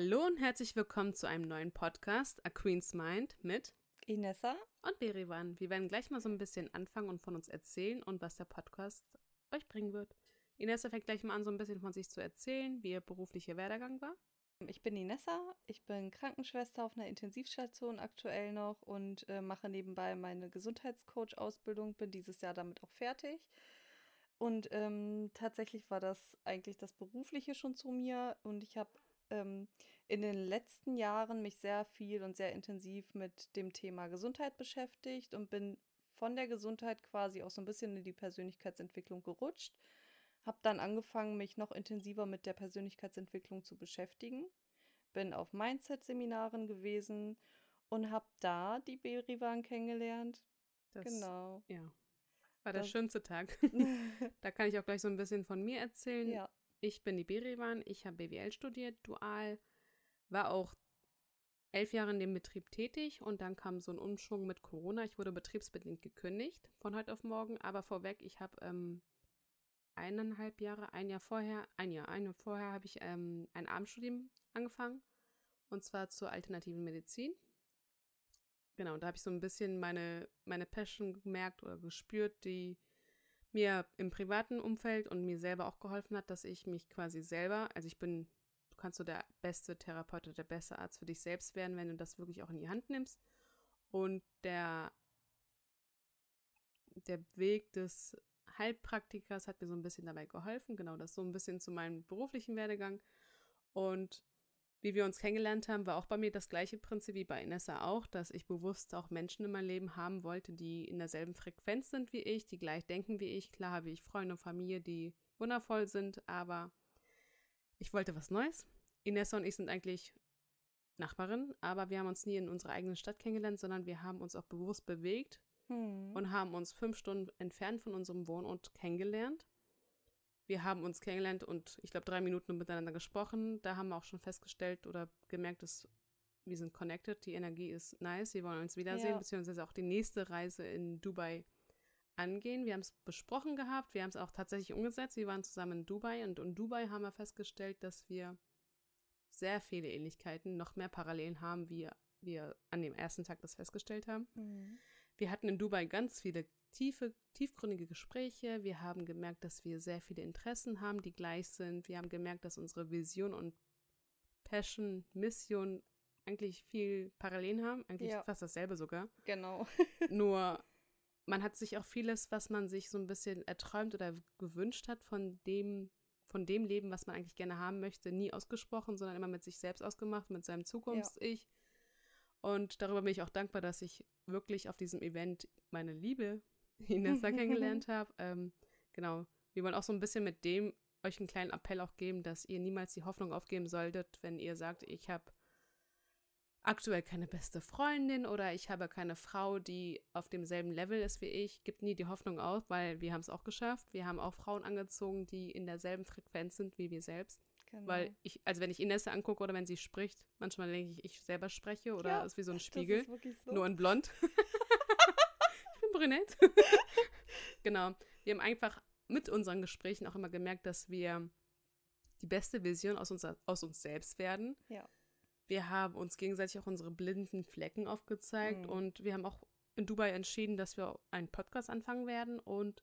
Hallo und herzlich willkommen zu einem neuen Podcast, A Queen's Mind mit Inessa und Berivan. Wir werden gleich mal so ein bisschen anfangen und von uns erzählen und was der Podcast euch bringen wird. Inessa fängt gleich mal an, so ein bisschen von sich zu erzählen, wie ihr beruflicher Werdegang war. Ich bin Inessa, ich bin Krankenschwester auf einer Intensivstation aktuell noch und äh, mache nebenbei meine Gesundheitscoach-Ausbildung, bin dieses Jahr damit auch fertig. Und ähm, tatsächlich war das eigentlich das Berufliche schon zu mir und ich habe ähm, in den letzten Jahren mich sehr viel und sehr intensiv mit dem Thema Gesundheit beschäftigt und bin von der Gesundheit quasi auch so ein bisschen in die Persönlichkeitsentwicklung gerutscht. Habe dann angefangen, mich noch intensiver mit der Persönlichkeitsentwicklung zu beschäftigen. Bin auf Mindset-Seminaren gewesen und habe da die Berivan kennengelernt. Das, genau. Ja. War der Das- schönste Tag. da kann ich auch gleich so ein bisschen von mir erzählen. ja. Ich bin die Berivan, ich habe BWL studiert, dual, war auch elf Jahre in dem Betrieb tätig und dann kam so ein Umschwung mit Corona. Ich wurde betriebsbedingt gekündigt von heute auf morgen, aber vorweg, ich habe ähm, eineinhalb Jahre, ein Jahr vorher, ein Jahr, ein Jahr vorher habe ich ähm, ein Abendstudium angefangen und zwar zur alternativen Medizin. Genau, und da habe ich so ein bisschen meine, meine Passion gemerkt oder gespürt, die mir im privaten Umfeld und mir selber auch geholfen hat, dass ich mich quasi selber, also ich bin, du kannst so der beste Therapeut oder der beste Arzt für dich selbst werden, wenn du das wirklich auch in die Hand nimmst. Und der, der Weg des Heilpraktikers hat mir so ein bisschen dabei geholfen, genau das so ein bisschen zu meinem beruflichen Werdegang. Und wie wir uns kennengelernt haben, war auch bei mir das gleiche Prinzip wie bei Inessa auch, dass ich bewusst auch Menschen in meinem Leben haben wollte, die in derselben Frequenz sind wie ich, die gleich denken wie ich. Klar habe ich Freunde und Familie, die wundervoll sind, aber ich wollte was Neues. Inessa und ich sind eigentlich Nachbarinnen, aber wir haben uns nie in unserer eigenen Stadt kennengelernt, sondern wir haben uns auch bewusst bewegt Hm. und haben uns fünf Stunden entfernt von unserem Wohnort kennengelernt. Wir haben uns kennengelernt und ich glaube drei Minuten miteinander gesprochen. Da haben wir auch schon festgestellt oder gemerkt, dass wir sind connected. Die Energie ist nice. Wir wollen uns wiedersehen, Ja. beziehungsweise auch die nächste Reise in Dubai angehen. Wir haben es besprochen gehabt. Wir haben es auch tatsächlich umgesetzt. Wir waren zusammen in Dubai und in Dubai haben wir festgestellt, dass wir sehr viele Ähnlichkeiten, noch mehr Parallelen haben, wie wir an dem ersten Tag das festgestellt haben. Hm. Wir hatten in Dubai ganz viele tiefe, tiefgründige Gespräche. Wir haben gemerkt, dass wir sehr viele Interessen haben, die gleich sind. Wir haben gemerkt, dass unsere Vision und Passion, Mission eigentlich viel Parallelen haben, eigentlich Ja. fast dasselbe sogar. Genau. Nur man hat sich auch vieles, was man sich so ein bisschen erträumt oder gewünscht hat von dem, von dem Leben, was man eigentlich gerne haben möchte, nie ausgesprochen, sondern immer mit sich selbst ausgemacht, mit seinem Zukunfts-Ich. Und darüber bin ich auch dankbar, dass ich wirklich auf diesem Event meine Liebe Inessa kennengelernt habe. Ähm, genau. Wir wollen auch so ein bisschen mit dem euch einen kleinen Appell auch geben, dass ihr niemals die Hoffnung aufgeben solltet, wenn ihr sagt, ich habe aktuell keine beste Freundin oder ich habe keine Frau, die auf demselben Level ist wie ich. Gibt nie die Hoffnung auf, weil wir haben es auch geschafft. Wir haben auch Frauen angezogen, die in derselben Frequenz sind wie wir selbst. Genau. Weil ich, also wenn ich Inessa angucke oder wenn sie spricht, manchmal denke ich, ich selber spreche oder Ja, ist wie so ein Das Spiegel. ist wirklich so. Nur in blond. ich bin brünett. genau. Wir haben einfach mit unseren Gesprächen auch immer gemerkt, dass wir die beste Vision aus uns, aus uns selbst werden. Ja. Wir haben uns gegenseitig auch unsere blinden Flecken aufgezeigt Mhm. und wir haben auch in Dubai entschieden, dass wir einen Podcast anfangen werden und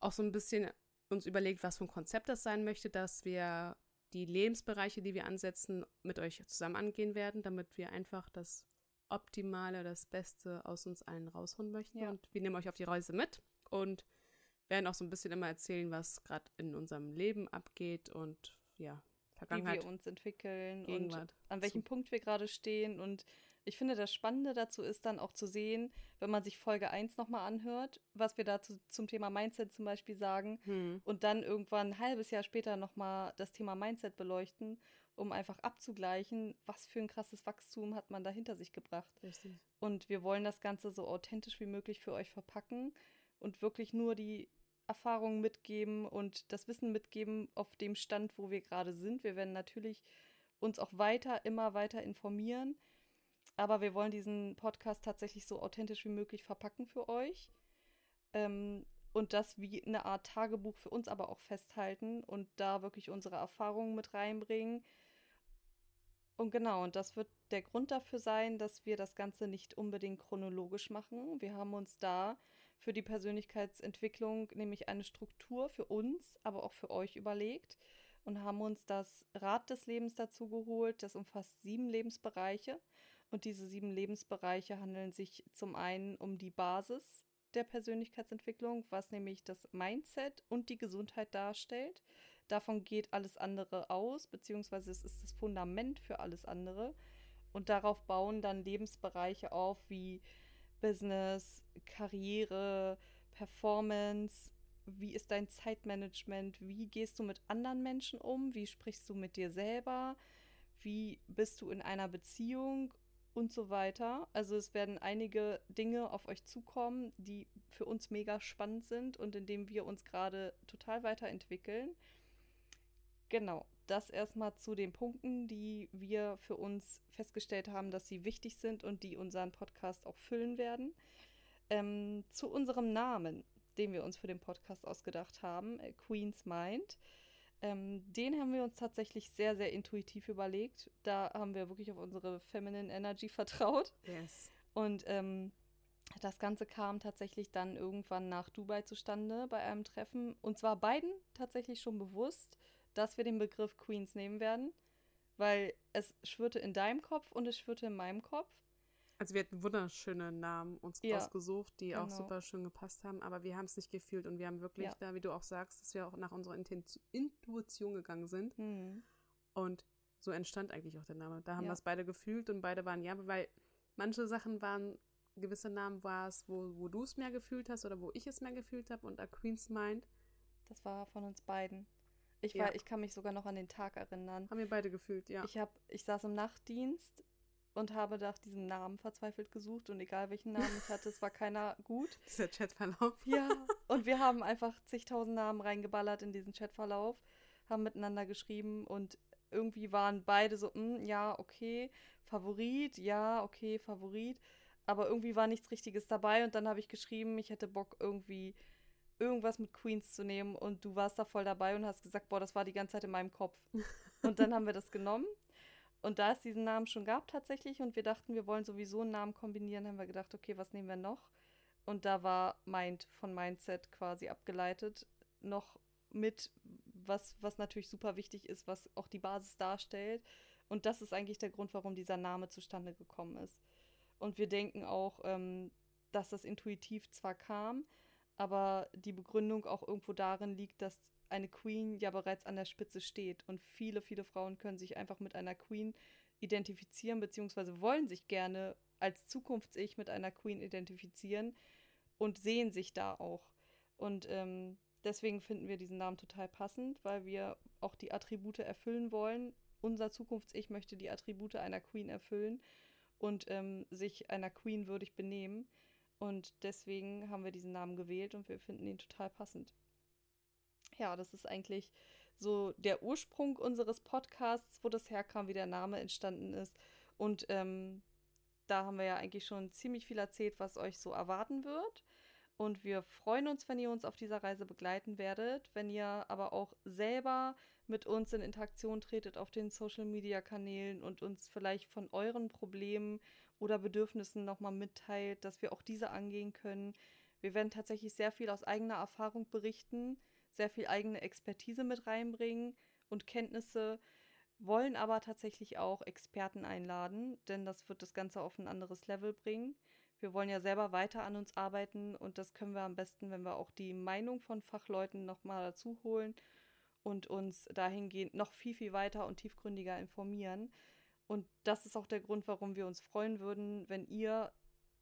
auch so ein bisschen uns überlegt, was für ein Konzept das sein möchte, dass wir die Lebensbereiche, die wir ansetzen, mit euch zusammen angehen werden, damit wir einfach das Optimale, das Beste aus uns allen rausholen möchten. Ja. Und wir nehmen euch auf die Reise mit und werden auch so ein bisschen immer erzählen, was gerade in unserem Leben abgeht und ja, wie Vergangenheit, wir uns entwickeln und Gegenwart. an welchem. Punkt wir gerade stehen. Und ich finde, das Spannende dazu ist dann auch zu sehen, wenn man sich Folge 1 nochmal anhört, was wir dazu zum Thema Mindset zum Beispiel sagen Hm. und dann irgendwann ein halbes Jahr später nochmal das Thema Mindset beleuchten, um einfach abzugleichen, was für ein krasses Wachstum hat man da hinter sich gebracht. Richtig. Und wir wollen das Ganze so authentisch wie möglich für euch verpacken und wirklich nur die Erfahrungen mitgeben und das Wissen mitgeben auf dem Stand, wo wir gerade sind. Wir werden natürlich uns auch weiter, immer weiter informieren. Aber wir wollen diesen Podcast tatsächlich so authentisch wie möglich verpacken für euch. Ähm, und das wie eine Art Tagebuch für uns aber auch festhalten und da wirklich unsere Erfahrungen mit reinbringen Und genau, und das wird der Grund dafür sein, dass wir das Ganze nicht unbedingt chronologisch machen. Wir haben uns da für die Persönlichkeitsentwicklung nämlich eine Struktur für uns, aber auch für euch überlegt und haben uns das Rad des Lebens dazu geholt. Das umfasst sieben Lebensbereiche. Und diese sieben Lebensbereiche handeln sich zum einen um die Basis der Persönlichkeitsentwicklung, was nämlich das Mindset und die Gesundheit darstellt. Davon geht alles andere aus, beziehungsweise es ist das Fundament für alles andere. Und darauf bauen dann Lebensbereiche auf wie Business, Karriere, Performance, wie ist dein Zeitmanagement, wie gehst du mit anderen Menschen um, wie sprichst du mit dir selber, wie bist du in einer Beziehung und so weiter. Also es werden einige Dinge auf euch zukommen, die für uns mega spannend sind und in denen wir uns gerade total weiterentwickeln. Genau, das erstmal zu den Punkten, die wir für uns festgestellt haben, dass sie wichtig sind und die unseren Podcast auch füllen werden. Ähm, zu unserem Namen, den wir uns für den Podcast ausgedacht haben, äh, Queen's Mind. Ähm, den haben wir uns tatsächlich sehr, sehr intuitiv überlegt. Da haben wir wirklich auf unsere Feminine Energy vertraut. Yes. Und ähm, das Ganze kam tatsächlich dann irgendwann nach Dubai zustande bei einem Treffen. Und zwar beiden tatsächlich schon bewusst, dass wir den Begriff Queens nehmen werden, weil es schwirrte in deinem Kopf und es schwirrte in meinem Kopf. Also wir hatten wunderschöne Namen uns ja, ausgesucht, die genau. auch super schön gepasst haben, aber wir haben es nicht gefühlt und wir haben wirklich ja. da, wie du auch sagst, dass wir auch nach unserer Intuition gegangen sind. Mhm. Und so entstand eigentlich auch der Name. Da haben ja. wir es beide gefühlt und beide waren ja, weil manche Sachen waren, gewisse Namen war es, wo, wo du es mehr gefühlt hast oder wo ich es mehr gefühlt habe und A Queen's Mind. Das war von uns beiden. Ich, war, ich kann mich sogar noch an den Tag erinnern. Haben wir beide gefühlt, ja. Ich, hab, ich saß im Nachtdienst und habe nach diesem Namen verzweifelt gesucht und egal welchen Namen ich hatte, es war keiner gut. Dieser Chatverlauf. Ja, und wir haben einfach zigtausend Namen reingeballert in diesen Chatverlauf, haben miteinander geschrieben und irgendwie waren beide so, mm, ja, okay, Favorit, ja, okay, Favorit, aber irgendwie war nichts Richtiges dabei und dann habe ich geschrieben, ich hätte Bock irgendwie irgendwas mit Queens zu nehmen und du warst da voll dabei und hast gesagt, boah, das war die ganze Zeit in meinem Kopf. und dann haben wir das genommen und da es diesen Namen schon gab tatsächlich und wir dachten, wir wollen sowieso einen Namen kombinieren, haben wir gedacht, okay, was nehmen wir noch? Und da war Mind von Mindset quasi abgeleitet. Noch mit, was, was natürlich super wichtig ist, was auch die Basis darstellt. Und das ist eigentlich der Grund, warum dieser Name zustande gekommen ist. Und wir denken auch, ähm, dass das intuitiv zwar kam, aber die Begründung auch irgendwo darin liegt, dass eine Queen ja bereits an der Spitze steht. Und viele, viele Frauen können sich einfach mit einer Queen identifizieren, beziehungsweise wollen sich gerne als Zukunfts-Ich mit einer Queen identifizieren und sehen sich da auch. Und ähm, deswegen finden wir diesen Namen total passend, weil wir auch die Attribute erfüllen wollen. Unser Zukunfts-Ich möchte die Attribute einer Queen erfüllen und ähm, sich einer Queen würdig benehmen. Und deswegen haben wir diesen Namen gewählt und wir finden ihn total passend ja, das ist eigentlich so der Ursprung unseres Podcasts, wo das herkam, wie der Name entstanden ist. Und ähm, da haben wir ja eigentlich schon ziemlich viel erzählt, was euch so erwarten wird. Und wir freuen uns, wenn ihr uns auf dieser Reise begleiten werdet, wenn ihr aber auch selber mit uns in Interaktion tretet auf den Social-Media-Kanälen und uns vielleicht von euren Problemen oder Bedürfnissen nochmal mitteilt, dass wir auch diese angehen können. Wir werden tatsächlich sehr viel aus eigener Erfahrung berichten sehr viel eigene Expertise mit reinbringen und Kenntnisse, wollen aber tatsächlich auch Experten einladen, denn das wird das Ganze auf ein anderes Level bringen. Wir wollen ja selber weiter an uns arbeiten und das können wir am besten, wenn wir auch die Meinung von Fachleuten nochmal dazu holen und uns dahingehend noch viel, viel weiter und tiefgründiger informieren. Und das ist auch der Grund, warum wir uns freuen würden, wenn ihr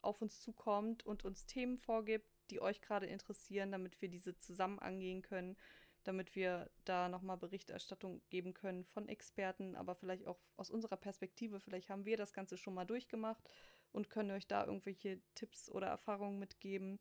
auf uns zukommt und uns Themen vorgibt, die euch gerade interessieren, damit wir diese zusammen angehen können, damit wir da nochmal Berichterstattung geben können von Experten, aber vielleicht auch aus unserer Perspektive. Vielleicht haben wir das Ganze schon mal durchgemacht und können euch da irgendwelche Tipps oder Erfahrungen mitgeben.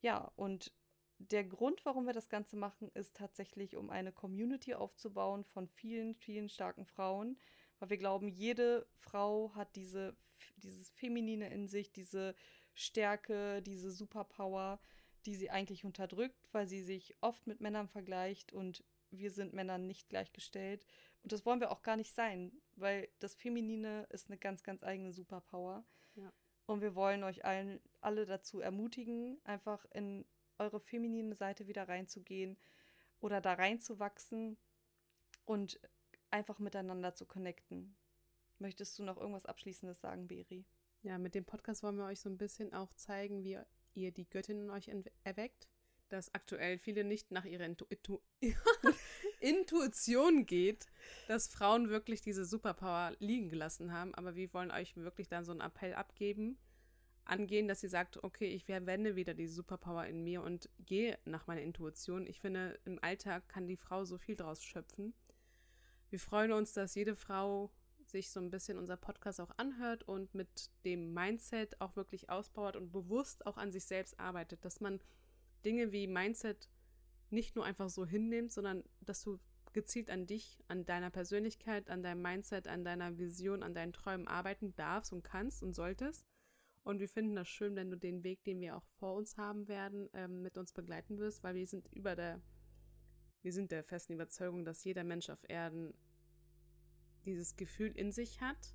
Ja, und der Grund, warum wir das Ganze machen, ist tatsächlich, um eine Community aufzubauen von vielen, vielen starken Frauen, weil wir glauben, jede Frau hat diese, dieses Feminine in sich, diese Stärke, diese Superpower, die sie eigentlich unterdrückt, weil sie sich oft mit Männern vergleicht und wir sind Männern nicht gleichgestellt Und das wollen wir auch gar nicht sein, weil das Feminine ist eine ganz, ganz eigene Superpower. Ja. Und wir wollen euch allen, alle dazu ermutigen, einfach in eure feminine Seite wieder reinzugehen oder da reinzuwachsen und einfach miteinander zu connecten. Möchtest du noch irgendwas Abschließendes sagen, Beri? Ja, mit dem Podcast wollen wir euch so ein bisschen auch zeigen, wie ihr die Göttin in euch erweckt. Dass aktuell viele nicht nach ihrer Intu Intu Intuition geht, dass Frauen wirklich diese Superpower liegen gelassen haben. Aber wir wollen euch wirklich dann so einen Appell abgeben, angehen, dass sie sagt, okay, ich verwende wieder die Superpower in mir und gehe nach meiner Intuition. Ich finde, im Alltag kann die Frau so viel draus schöpfen. Wir freuen uns, dass jede Frau sich so ein bisschen unser Podcast auch anhört und mit dem Mindset auch wirklich ausbaut und bewusst auch an sich selbst arbeitet, dass man Dinge wie Mindset nicht nur einfach so hinnimmt, sondern dass du gezielt an dich, an deiner Persönlichkeit, an deinem Mindset, an deiner Vision, an deinen Träumen arbeiten darfst und kannst und solltest. Und wir finden das schön, wenn du den Weg, den wir auch vor uns haben werden, ähm, mit uns begleiten wirst, weil wir sind über der, wir sind der festen Überzeugung, dass jeder Mensch auf Erden dieses Gefühl in sich hat.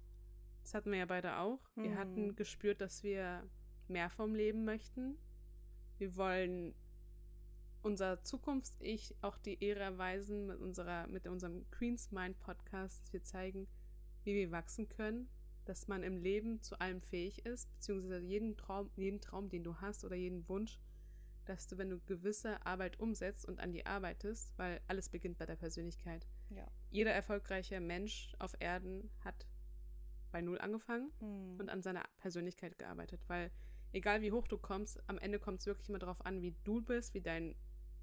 Das hatten wir ja beide auch. Mhm. Wir hatten mhm. gespürt, dass wir mehr vom Leben möchten. Wir wollen unser Zukunfts-Ich auch die Ehre erweisen mit, unserer, mit unserem Queen's Mind Podcast, dass wir zeigen, wie wir wachsen können, dass man im Leben zu allem fähig ist, beziehungsweise jeden Traum, jeden Traum, den du hast oder jeden Wunsch, dass du, wenn du gewisse Arbeit umsetzt und an die arbeitest, weil alles beginnt bei der Persönlichkeit. Ja. Jeder erfolgreiche Mensch auf Erden hat bei Null angefangen hm. und an seiner Persönlichkeit gearbeitet, weil egal wie hoch du kommst, am Ende kommt es wirklich immer darauf an, wie du bist, wie dein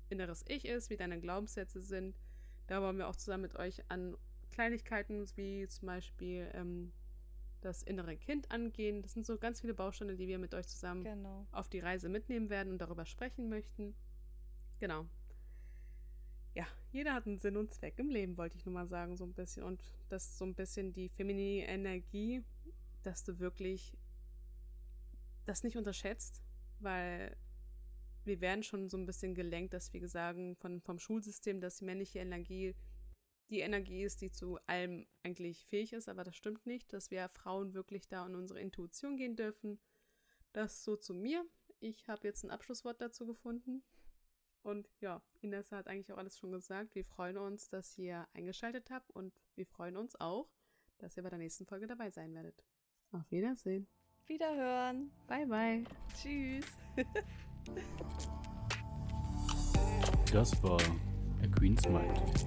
inneres Ich ist, wie deine Glaubenssätze sind. Da wollen wir auch zusammen mit euch an Kleinigkeiten wie zum Beispiel ähm, das innere Kind angehen. Das sind so ganz viele Bausteine, die wir mit euch zusammen genau. auf die Reise mitnehmen werden und darüber sprechen möchten. Genau. Ja, jeder hat einen Sinn und Zweck im Leben, wollte ich nur mal sagen, so ein bisschen. Und das ist so ein bisschen die feminine Energie, dass du wirklich das nicht unterschätzt, weil wir werden schon so ein bisschen gelenkt, dass wir sagen von, vom Schulsystem, dass die männliche Energie die Energie ist, die zu allem eigentlich fähig ist, aber das stimmt nicht, dass wir Frauen wirklich da in unsere Intuition gehen dürfen. Das so zu mir. Ich habe jetzt ein Abschlusswort dazu gefunden. Und ja, Ines hat eigentlich auch alles schon gesagt. Wir freuen uns, dass ihr eingeschaltet habt und wir freuen uns auch, dass ihr bei der nächsten Folge dabei sein werdet. Auf Wiedersehen. Wiederhören. Bye, bye. Tschüss. das war A Queen's Mind,